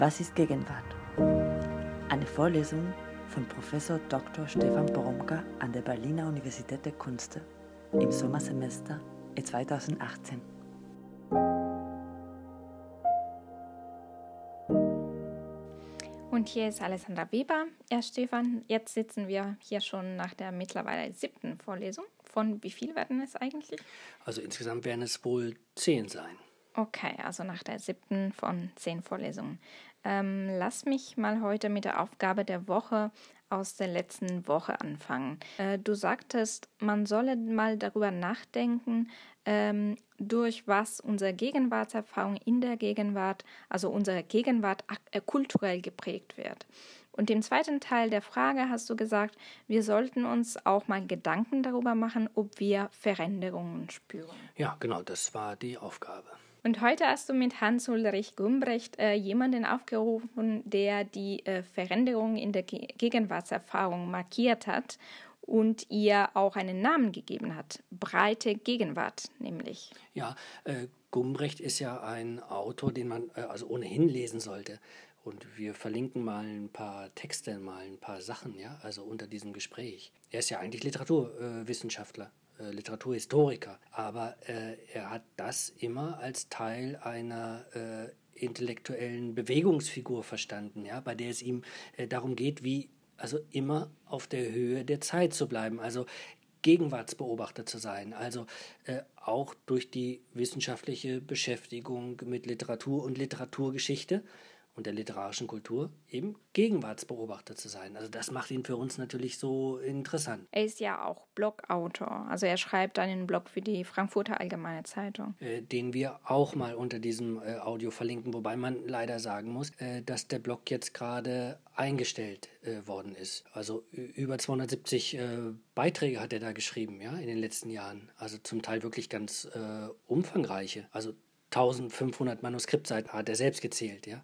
Was ist Gegenwart? Eine Vorlesung von Professor Dr. Stefan Poromka an der Berliner Universität der Künste im Sommersemester 2018. Und hier ist Alessandra Weber. Ja, Stefan, jetzt sitzen wir hier schon nach der mittlerweile siebten Vorlesung. Von wie viel werden es eigentlich? Also insgesamt werden es wohl zehn sein. Okay, also nach der siebten von zehn Vorlesungen. Ähm, lass mich mal heute mit der Aufgabe der Woche aus der letzten Woche anfangen. Äh, du sagtest, man solle mal darüber nachdenken, ähm, durch was unsere Gegenwartserfahrung in der Gegenwart, also unsere Gegenwart äh, kulturell geprägt wird. Und im zweiten Teil der Frage hast du gesagt, wir sollten uns auch mal Gedanken darüber machen, ob wir Veränderungen spüren. Ja, genau, das war die Aufgabe. Und heute hast du mit Hans-Ulrich Gumbrecht äh, jemanden aufgerufen, der die äh, Veränderung in der Ge Gegenwartserfahrung markiert hat und ihr auch einen Namen gegeben hat. Breite Gegenwart nämlich. Ja, äh, Gumbrecht ist ja ein Autor, den man äh, also ohnehin lesen sollte. Und wir verlinken mal ein paar Texte, mal ein paar Sachen, ja, also unter diesem Gespräch. Er ist ja eigentlich Literaturwissenschaftler. Äh, Literaturhistoriker, aber äh, er hat das immer als Teil einer äh, intellektuellen Bewegungsfigur verstanden, ja, bei der es ihm äh, darum geht, wie also immer auf der Höhe der Zeit zu bleiben, also Gegenwartsbeobachter zu sein, also äh, auch durch die wissenschaftliche Beschäftigung mit Literatur und Literaturgeschichte und der literarischen Kultur eben Gegenwartsbeobachter zu sein. Also das macht ihn für uns natürlich so interessant. Er ist ja auch Blogautor. Also er schreibt einen Blog für die Frankfurter Allgemeine Zeitung. Äh, den wir auch mal unter diesem äh, Audio verlinken, wobei man leider sagen muss, äh, dass der Blog jetzt gerade eingestellt äh, worden ist. Also über 270 äh, Beiträge hat er da geschrieben, ja, in den letzten Jahren. Also zum Teil wirklich ganz äh, umfangreiche. Also 1500 Manuskriptseiten hat er selbst gezählt, ja.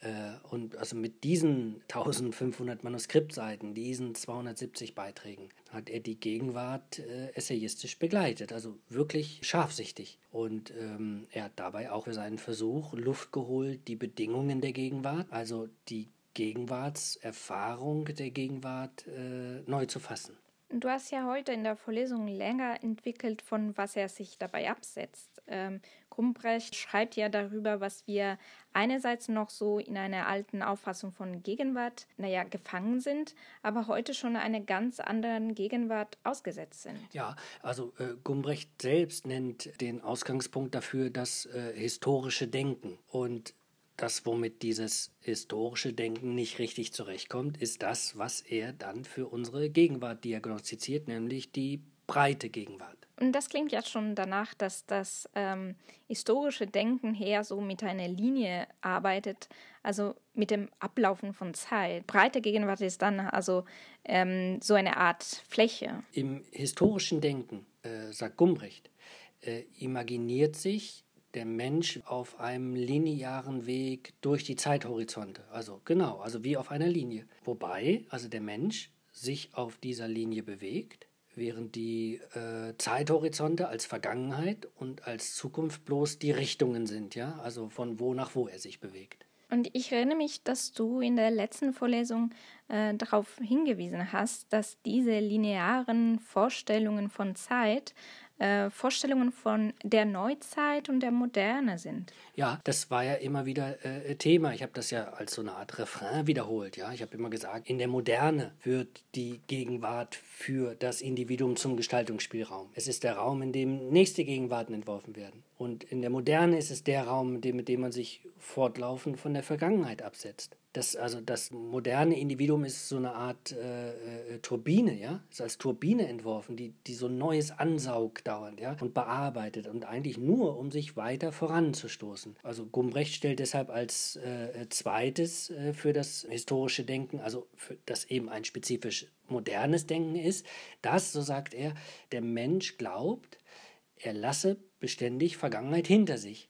Äh, und also mit diesen 1500 Manuskriptseiten, diesen 270 Beiträgen, hat er die Gegenwart äh, essayistisch begleitet, also wirklich scharfsichtig. Und ähm, er hat dabei auch für seinen Versuch Luft geholt, die Bedingungen der Gegenwart, also die Gegenwartserfahrung der Gegenwart äh, neu zu fassen. Du hast ja heute in der Vorlesung länger entwickelt, von was er sich dabei absetzt. Ähm, Grumbrecht schreibt ja darüber, was wir einerseits noch so in einer alten Auffassung von Gegenwart, naja, gefangen sind, aber heute schon einer ganz anderen Gegenwart ausgesetzt sind. Ja, also äh, Gumbrecht selbst nennt den Ausgangspunkt dafür das äh, historische Denken. Und das, womit dieses historische Denken nicht richtig zurechtkommt, ist das, was er dann für unsere Gegenwart diagnostiziert, nämlich die breite Gegenwart. Und das klingt ja schon danach, dass das ähm, historische Denken her so mit einer Linie arbeitet, also mit dem Ablaufen von Zeit. Breite Gegenwart ist dann also ähm, so eine Art Fläche. Im historischen Denken, äh, sagt Gumbrecht, äh, imaginiert sich der Mensch auf einem linearen Weg durch die Zeithorizonte. Also genau, also wie auf einer Linie. Wobei also der Mensch sich auf dieser Linie bewegt, während die äh, Zeithorizonte als Vergangenheit und als Zukunft bloß die Richtungen sind, ja, also von wo nach wo er sich bewegt. Und ich erinnere mich, dass du in der letzten Vorlesung äh, darauf hingewiesen hast, dass diese linearen Vorstellungen von Zeit äh, Vorstellungen von der Neuzeit und der Moderne sind. Ja, das war ja immer wieder äh, Thema. Ich habe das ja als so eine Art Refrain wiederholt. Ja, ich habe immer gesagt, in der Moderne wird die Gegenwart für das Individuum zum Gestaltungsspielraum. Es ist der Raum, in dem nächste Gegenwarten entworfen werden. Und in der Moderne ist es der Raum, mit dem, man sich fortlaufend von der Vergangenheit absetzt. Das, also das moderne Individuum ist so eine Art äh, äh, Turbine, ja, ist als Turbine entworfen, die, die so Neues ansaugt dauernd, ja, und bearbeitet und eigentlich nur, um sich weiter voranzustoßen. Also Gumbrecht stellt deshalb als äh, zweites äh, für das historische Denken, also für das eben ein spezifisch modernes Denken ist, dass, so sagt er, der Mensch glaubt, er lasse beständig Vergangenheit hinter sich.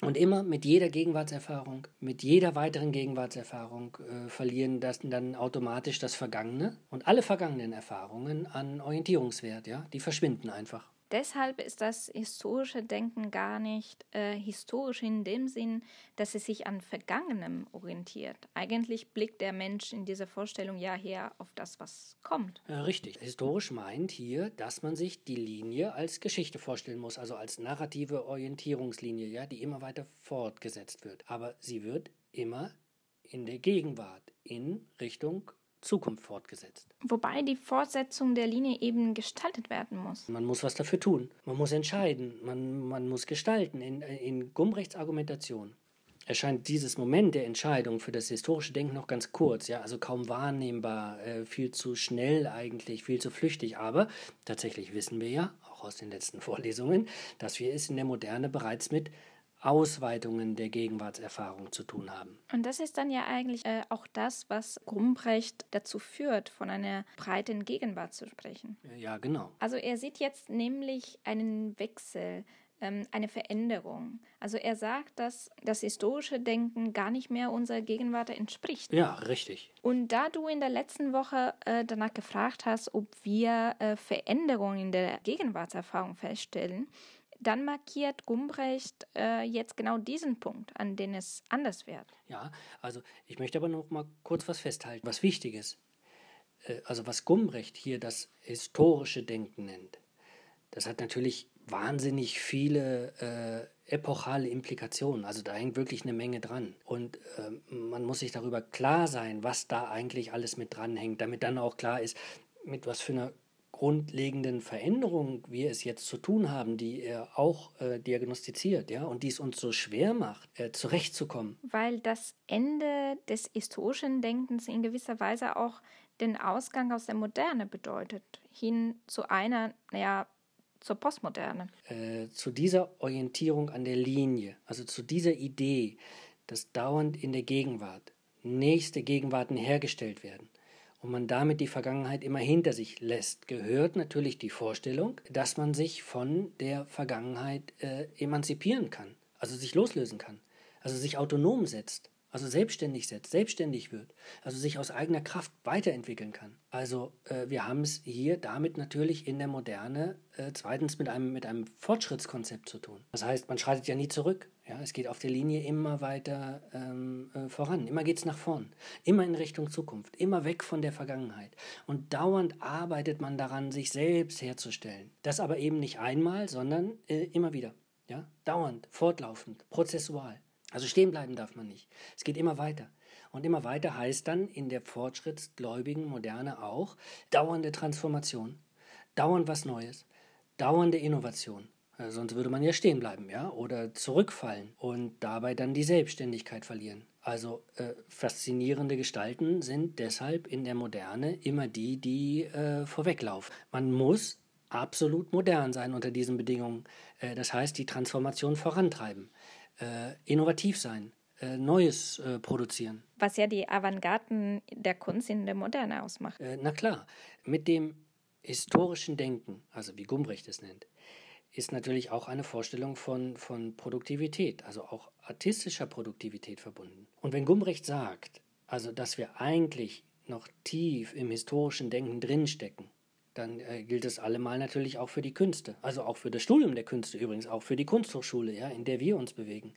Und immer mit jeder Gegenwartserfahrung, mit jeder weiteren Gegenwartserfahrung äh, verlieren das dann automatisch das Vergangene und alle vergangenen Erfahrungen an Orientierungswert, ja, die verschwinden einfach. Deshalb ist das historische Denken gar nicht äh, historisch in dem Sinn, dass es sich an Vergangenem orientiert. Eigentlich blickt der Mensch in dieser Vorstellung ja her auf das, was kommt. Ja, richtig. Historisch meint hier, dass man sich die Linie als Geschichte vorstellen muss, also als narrative Orientierungslinie, ja, die immer weiter fortgesetzt wird. Aber sie wird immer in der Gegenwart in Richtung Zukunft fortgesetzt. Wobei die Fortsetzung der Linie eben gestaltet werden muss. Man muss was dafür tun. Man muss entscheiden. Man, man muss gestalten. In, in Gumbrechts Argumentation erscheint dieses Moment der Entscheidung für das historische Denken noch ganz kurz, ja, also kaum wahrnehmbar, äh, viel zu schnell eigentlich, viel zu flüchtig. Aber tatsächlich wissen wir ja, auch aus den letzten Vorlesungen, dass wir es in der Moderne bereits mit Ausweitungen der Gegenwartserfahrung zu tun haben. Und das ist dann ja eigentlich äh, auch das, was Grumbrecht dazu führt, von einer breiten Gegenwart zu sprechen. Ja, genau. Also er sieht jetzt nämlich einen Wechsel, ähm, eine Veränderung. Also er sagt, dass das historische Denken gar nicht mehr unserer Gegenwart entspricht. Ja, richtig. Und da du in der letzten Woche äh, danach gefragt hast, ob wir äh, Veränderungen in der Gegenwartserfahrung feststellen, dann markiert Gumbrecht äh, jetzt genau diesen Punkt, an den es anders wird. Ja, also ich möchte aber noch mal kurz was festhalten, was wichtig ist. Äh, also was Gumbrecht hier das historische Denken nennt, das hat natürlich wahnsinnig viele äh, epochale Implikationen. Also da hängt wirklich eine Menge dran. Und äh, man muss sich darüber klar sein, was da eigentlich alles mit dranhängt, damit dann auch klar ist, mit was für einer grundlegenden Veränderungen wir es jetzt zu tun haben, die er auch äh, diagnostiziert, ja, und die es uns so schwer macht, äh, zurechtzukommen. Weil das Ende des historischen Denkens in gewisser Weise auch den Ausgang aus der Moderne bedeutet, hin zu einer, naja, zur Postmoderne. Äh, zu dieser Orientierung an der Linie, also zu dieser Idee, dass dauernd in der Gegenwart nächste Gegenwarten hergestellt werden und man damit die Vergangenheit immer hinter sich lässt, gehört natürlich die Vorstellung, dass man sich von der Vergangenheit äh, emanzipieren kann, also sich loslösen kann, also sich autonom setzt, also selbstständig setzt, selbstständig wird, also sich aus eigener Kraft weiterentwickeln kann. Also äh, wir haben es hier damit natürlich in der Moderne äh, zweitens mit einem, mit einem Fortschrittskonzept zu tun. Das heißt, man schreitet ja nie zurück. Ja, es geht auf der Linie immer weiter ähm, äh, voran. Immer geht es nach vorn. Immer in Richtung Zukunft. Immer weg von der Vergangenheit. Und dauernd arbeitet man daran, sich selbst herzustellen. Das aber eben nicht einmal, sondern äh, immer wieder. Ja, dauernd, fortlaufend, prozessual. Also stehen bleiben darf man nicht. Es geht immer weiter. Und immer weiter heißt dann in der fortschrittsgläubigen Moderne auch dauernde Transformation, dauernd was Neues, dauernde Innovation. Äh, sonst würde man ja stehen bleiben, ja, oder zurückfallen und dabei dann die Selbstständigkeit verlieren. Also äh, faszinierende Gestalten sind deshalb in der Moderne immer die, die äh, vorweglaufen. Man muss absolut modern sein unter diesen Bedingungen. Äh, das heißt, die Transformation vorantreiben, äh, innovativ sein, äh, Neues produzieren. Was ja die Avantgarden der Kunst in der Moderne ausmacht. na klar, mit dem historischen Denken, also wie Gumbrecht es nennt, ist natürlich auch eine Vorstellung von, von Produktivität, also auch artistischer Produktivität verbunden. Und wenn Gumbrecht sagt, also dass wir eigentlich noch tief im historischen Denken drinstecken, dann äh, gilt es allemal natürlich auch für die Künste, also auch für das Studium der Künste übrigens, auch für die Kunsthochschule, ja, in der wir uns bewegen.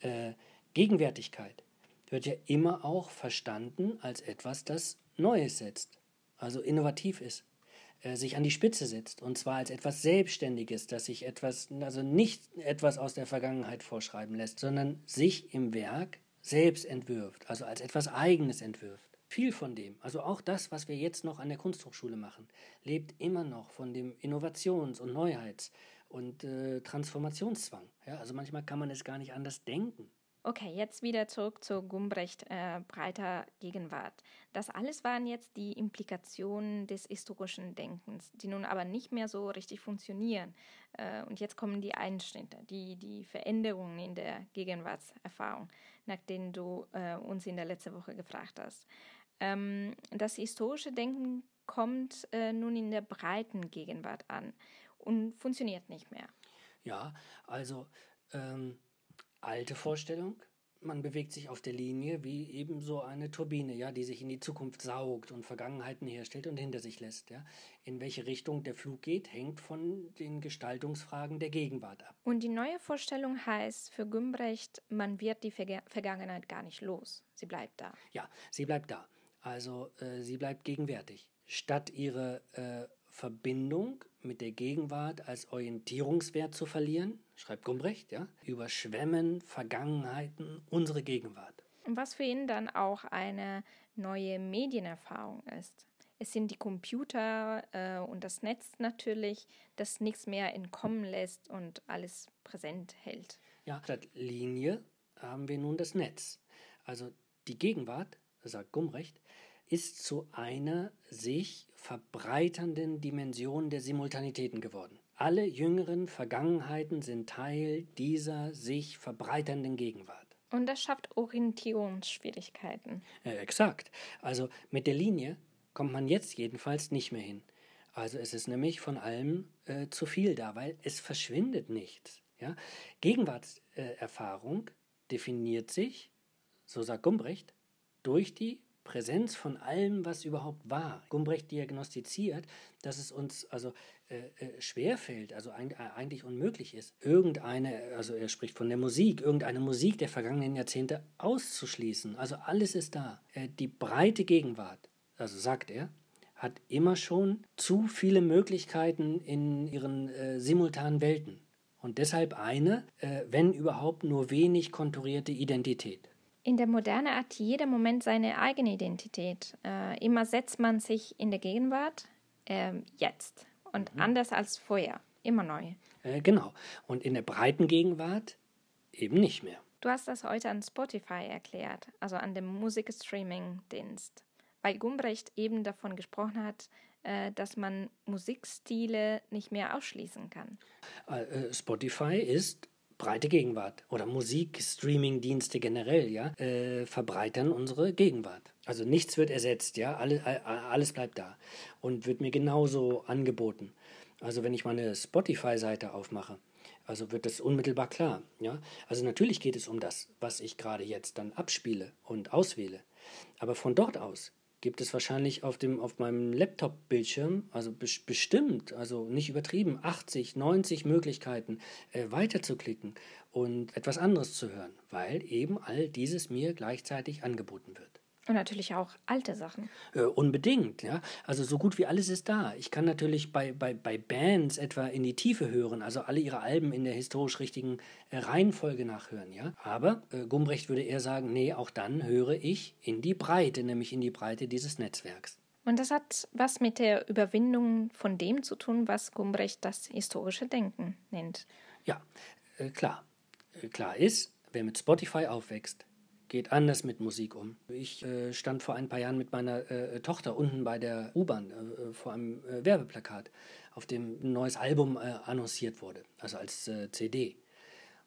Äh, Gegenwärtigkeit wird ja immer auch verstanden als etwas, das Neues setzt, also innovativ ist. Äh, sich an die Spitze setzt und zwar als etwas Selbstständiges, dass sich etwas, also nicht etwas aus der Vergangenheit vorschreiben lässt, sondern sich im Werk selbst entwirft, also als etwas Eigenes entwirft. Viel von dem, also auch das, was wir jetzt noch an der Kunsthochschule machen, lebt immer noch von dem Innovations- und Neuheits- und äh, Transformationszwang. Ja, also manchmal kann man es gar nicht anders denken. Okay, jetzt wieder zurück zu Gumbrecht äh, breiter Gegenwart. Das alles waren jetzt die Implikationen des historischen Denkens, die nun aber nicht mehr so richtig funktionieren. Äh, und jetzt kommen die Einschnitte, die, die Veränderungen in der Gegenwartserfahrung, nach denen du äh, uns in der letzten Woche gefragt hast. Ähm, das historische Denken kommt äh, nun in der breiten Gegenwart an und funktioniert nicht mehr. Ja, also ähm alte Vorstellung, man bewegt sich auf der Linie wie eben so eine Turbine, ja, die sich in die Zukunft saugt und Vergangenheiten herstellt und hinter sich lässt. Ja. In welche Richtung der Flug geht, hängt von den Gestaltungsfragen der Gegenwart ab. Und die neue Vorstellung heißt für Gümbrecht, man wird die Verga Vergangenheit gar nicht los. Sie bleibt da. Ja, sie bleibt da. Also äh, sie bleibt gegenwärtig. Statt ihre äh, Verbindung mit der Gegenwart als Orientierungswert zu verlieren, schreibt Gumbrecht, ja, überschwemmen Vergangenheiten unsere Gegenwart. Was für ihn dann auch eine neue Medienerfahrung ist. Es sind die Computer äh, und das Netz natürlich, das nichts mehr entkommen lässt und alles präsent hält. Ja, statt Linie haben wir nun das Netz. Also die Gegenwart, sagt Gumbrecht, ist zu einer sich verbreiternden Dimension der Simultanitäten geworden. Alle jüngeren Vergangenheiten sind Teil dieser sich verbreiternden Gegenwart. Und das schafft Orientierungsschwierigkeiten. Äh, exakt. Also mit der Linie kommt man jetzt jedenfalls nicht mehr hin. Also es ist nämlich von allem äh, zu viel da, weil es verschwindet nichts. Ja? Gegenwartserfahrung definiert sich, so sagt Gumbrecht, durch die Präsenz von allem, was überhaupt war. Gumbrecht diagnostiziert, dass es uns also äh, äh, schwerfällt, also ein, äh, eigentlich unmöglich ist, irgendeine, also er spricht von der Musik, irgendeine Musik der vergangenen Jahrzehnte auszuschließen. Also alles ist da. Äh, die breite Gegenwart, also sagt er, hat immer schon zu viele Möglichkeiten in ihren äh, simultanen Welten. Und deshalb eine, äh, wenn überhaupt nur wenig konturierte Identität. In der Moderne hat jeder Moment seine eigene Identität. Äh, immer setzt man sich in der Gegenwart äh, jetzt und mhm. anders als vorher. Immer neu. Äh, genau. Und in der breiten Gegenwart eben nicht mehr. Du hast das heute an Spotify erklärt, also an dem Musikstreaming-Dienst, weil Gumbrecht eben davon gesprochen hat, äh, dass man Musikstile nicht mehr ausschließen kann. Äh, äh, Spotify ist breite Gegenwart oder Musikstreaming-Dienste generell, ja, äh, verbreitern unsere Gegenwart. Also nichts wird ersetzt, ja, alles, alles bleibt da und wird mir genauso angeboten. Also wenn ich meine Spotify-Seite aufmache, also wird das unmittelbar klar, ja. Also natürlich geht es um das, was ich gerade jetzt dann abspiele und auswähle. Aber von dort aus gibt es wahrscheinlich auf, dem, auf meinem Laptop-Bildschirm, also be bestimmt, also nicht übertrieben, 80, 90 Möglichkeiten äh, weiterzuklicken und etwas anderes zu hören, weil eben all dieses mir gleichzeitig angeboten wird. Und natürlich auch alte Sachen. Äh, unbedingt, ja. Also so gut wie alles ist da. Ich kann natürlich bei, bei, bei Bands etwa in die Tiefe hören, also alle ihre Alben in der historisch richtigen äh, Reihenfolge nachhören, ja. Aber äh, Gumbrecht würde eher sagen, nee, auch dann höre ich in die Breite, nämlich in die Breite dieses Netzwerks. Und das hat was mit der Überwindung von dem zu tun, was Gumbrecht das historische Denken nennt. Ja, äh, klar. Äh, klar ist, wer mit Spotify aufwächst, geht anders mit Musik um. Ich äh, stand vor ein paar Jahren mit meiner äh, Tochter unten bei der U-Bahn äh, vor einem äh, Werbeplakat, auf dem ein neues Album äh, annonciert wurde, also als äh, CD.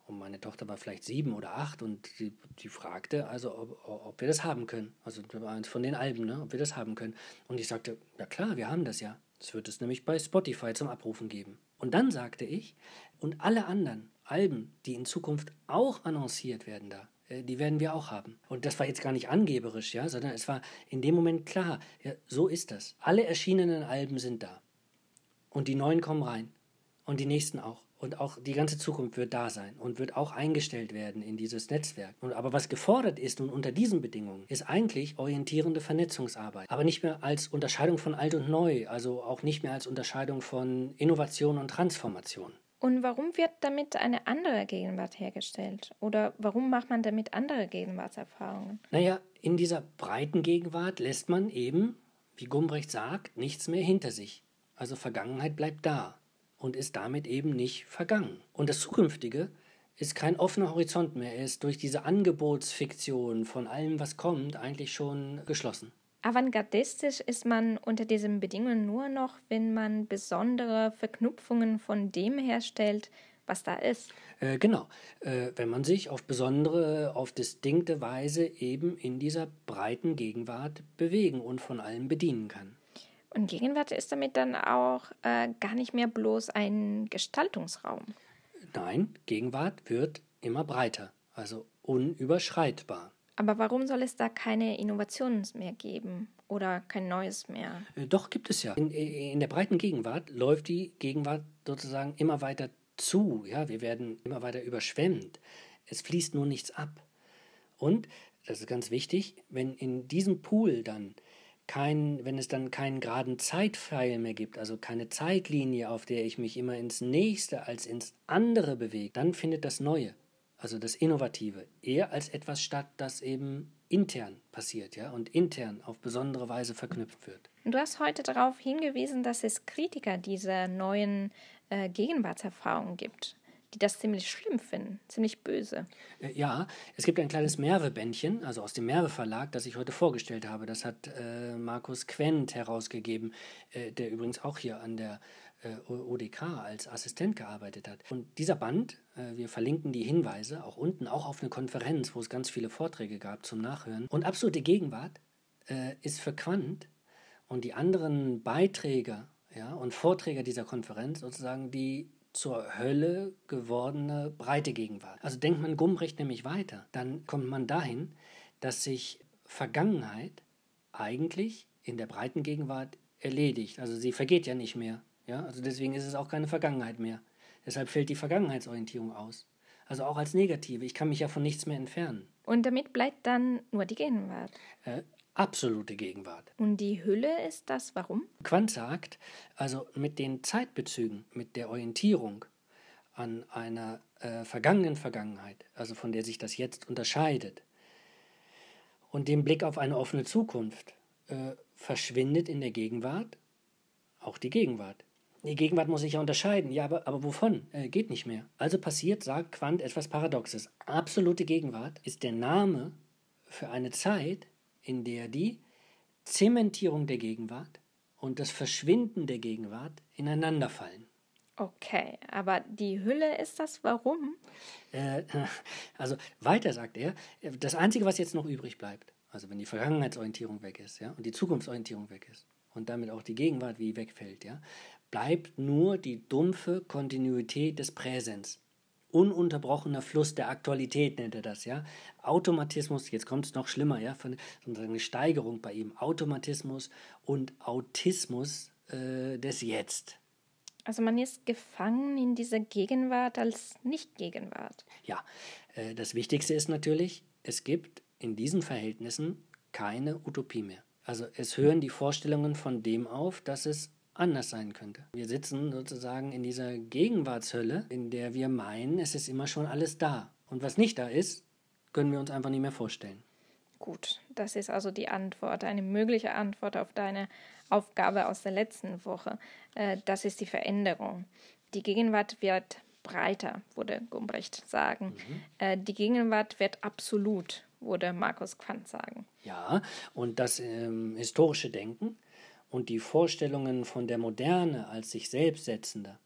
Und meine Tochter war vielleicht sieben oder acht und die, die fragte, also ob, ob, wir das haben können. Also eins von den Alben, ne, ob wir das haben können. Und ich sagte, ja klar, wir haben das ja. Das wird es nämlich bei Spotify zum Abrufen geben. Und dann sagte ich, und alle anderen Alben, die in Zukunft auch annonciert werden da, die werden wir auch haben. Und das war jetzt gar nicht angeberisch, ja, sondern es war in dem Moment klar, ja, so ist das. Alle erschienenen Alben sind da. Und die neuen kommen rein. Und die nächsten auch. Und auch die ganze Zukunft wird da sein und wird auch eingestellt werden in dieses Netzwerk. Und, aber was gefordert ist nun unter diesen Bedingungen, ist eigentlich orientierende Vernetzungsarbeit. Aber nicht mehr als Unterscheidung von alt und neu, also auch nicht mehr als Unterscheidung von Innovation und Transformation. Und warum wird damit eine andere Gegenwart hergestellt? Oder warum macht man damit andere Gegenwartserfahrungen? Naja, in dieser breiten Gegenwart lässt man eben, wie Gumbrecht sagt, nichts mehr hinter sich. Also Vergangenheit bleibt da und ist damit eben nicht vergangen. Und das Zukünftige ist kein offener Horizont mehr. Er ist durch diese Angebotsfiktion von allem, was kommt, eigentlich schon geschlossen. Avantgardistisch ist man unter diesen Bedingungen nur noch, wenn man besondere Verknüpfungen von dem herstellt, was da ist. Äh, genau, äh, wenn man sich auf besondere, auf distinkte Weise eben in dieser breiten Gegenwart bewegen und von allem bedienen kann. Und Gegenwart ist damit dann auch äh, gar nicht mehr bloß ein Gestaltungsraum. Nein, Gegenwart wird immer breiter. Also unüberschreitbar. Aber warum soll es da keine Innovationen mehr geben oder kein Neues mehr? Äh, doch, gibt es ja. In, in der breiten Gegenwart läuft die Gegenwart sozusagen immer weiter zu. Ja, wir werden immer weiter überschwemmt. Es fließt nur nichts ab. Und, das ist ganz wichtig, wenn in diesem Pool dann kein, wenn es dann keinen geraden Zeitpfeil mehr gibt, also keine Zeitlinie, auf der ich mich immer ins nächste als ins andere bewege, dann findet das Neue also das Innovative, eher als etwas statt, das eben intern passiert, ja, und intern auf besondere Weise verknüpft wird. Du hast heute darauf hingewiesen, dass es Kritiker dieser neuen äh, Gegenwartserfahrungen gibt, die das ziemlich schlimm finden, ziemlich böse. Äh, ja, es gibt ein kleines Merve-Bändchen, also aus dem Merve-Verlag, das ich heute vorgestellt habe. Das hat äh, Markus Quent herausgegeben, äh, der übrigens auch hier an der äh, ODK als Assistent gearbeitet hat. Und dieser Band, wir verlinken die Hinweise auch unten, auch auf eine Konferenz, wo es ganz viele Vorträge gab zum Nachhören. Und absolute Gegenwart äh, ist für Quant und die anderen Beiträger ja, und Vorträger dieser Konferenz sozusagen die zur Hölle gewordene breite Gegenwart. Also denkt man Gumbrecht nämlich weiter, dann kommt man dahin, dass sich Vergangenheit eigentlich in der breiten Gegenwart erledigt. Also sie vergeht ja nicht mehr. Ja, also deswegen ist es auch keine Vergangenheit mehr. Deshalb fällt die Vergangenheitsorientierung aus. Also auch als negative. Ich kann mich ja von nichts mehr entfernen. Und damit bleibt dann nur die Gegenwart. Äh, absolute Gegenwart. Und die Hülle ist das warum? Quant sagt, also mit den Zeitbezügen, mit der Orientierung an einer äh, vergangenen Vergangenheit, also von der sich das jetzt unterscheidet, und dem Blick auf eine offene Zukunft, äh, verschwindet in der Gegenwart auch die Gegenwart. Die Gegenwart muss sich ja unterscheiden. Ja, aber, aber wovon? Äh, geht nicht mehr. Also passiert, sagt Quandt, etwas Paradoxes. Absolute Gegenwart ist der Name für eine Zeit, in der die Zementierung der Gegenwart und das Verschwinden der Gegenwart ineinanderfallen. Okay, aber die Hülle ist das warum? Äh, also weiter sagt er, das Einzige, was jetzt noch übrig bleibt, also wenn die Vergangenheitsorientierung weg ist ja, und die Zukunftsorientierung weg ist und damit auch die Gegenwart wie wegfällt, ja, bleibt nur die dumpfe Kontinuität des Präsens. Ununterbrochener Fluss der Aktualität nennt er das, ja. Automatismus, jetzt kommt es noch schlimmer, ja, von sozusagen eine Steigerung bei ihm. Automatismus und Autismus äh, des Jetzt. Also man ist gefangen in dieser Gegenwart als Nicht-Gegenwart. Ja, äh, das Wichtigste ist natürlich, es gibt in diesen Verhältnissen keine Utopie mehr. Also es hören die Vorstellungen von dem auf, dass es anders sein könnte. Wir sitzen sozusagen in dieser Gegenwartshölle, in der wir meinen, es ist immer schon alles da. Und was nicht da ist, können wir uns einfach nicht mehr vorstellen. Gut, das ist also die Antwort, eine mögliche Antwort auf deine Aufgabe aus der letzten Woche. Äh, das ist die Veränderung. Die Gegenwart wird breiter, würde Gumbrecht sagen. Mhm. Äh, die Gegenwart wird absolut würde Markus Quandt sagen. Ja, und das ähm, historische Denken und die Vorstellungen von der Moderne als sich selbst setzender,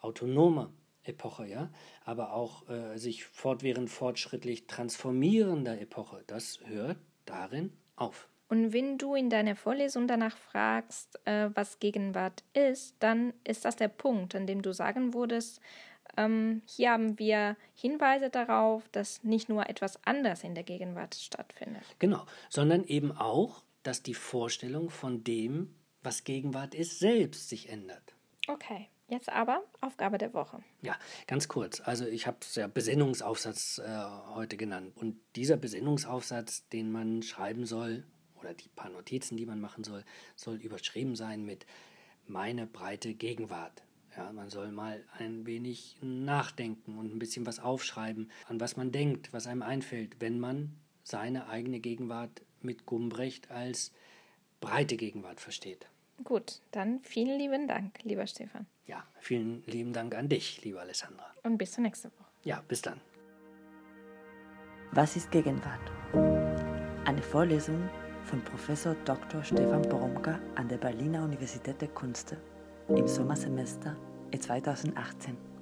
autonomer Epoche, ja, aber auch äh, sich fortwährend fortschrittlich transformierender Epoche, das hört darin auf. Und wenn du in deiner Vorlesung danach fragst, äh, was Gegenwart ist, dann ist das der Punkt, an dem du sagen würdest, ähm, hier haben wir Hinweise darauf, dass nicht nur etwas anderes in der Gegenwart stattfindet. Genau, sondern eben auch, dass die Vorstellung von dem, was Gegenwart ist, selbst sich ändert. Okay. Jetzt aber Aufgabe der Woche. Ja, ganz kurz. Also ich habe es ja Besinnungsaufsatz äh, heute genannt. Und dieser Besinnungsaufsatz, den man schreiben soll, oder die paar Notizen, die man machen soll, soll überschrieben sein mit meine breite Gegenwart. Ja, man soll mal ein wenig nachdenken und ein bisschen was aufschreiben, an was man denkt, was einem einfällt, wenn man seine eigene Gegenwart mit Gumbrecht als breite Gegenwart versteht. Gut, dann vielen lieben Dank, lieber Stefan. Ja, vielen lieben Dank an dich, liebe Alessandra. Und bis zur nächsten Woche. Ja, bis dann. Was ist Gegenwart? Eine Vorlesung von Professor Dr. Stefan Boromka an der Berliner Universität der Künste im Sommersemester 2018.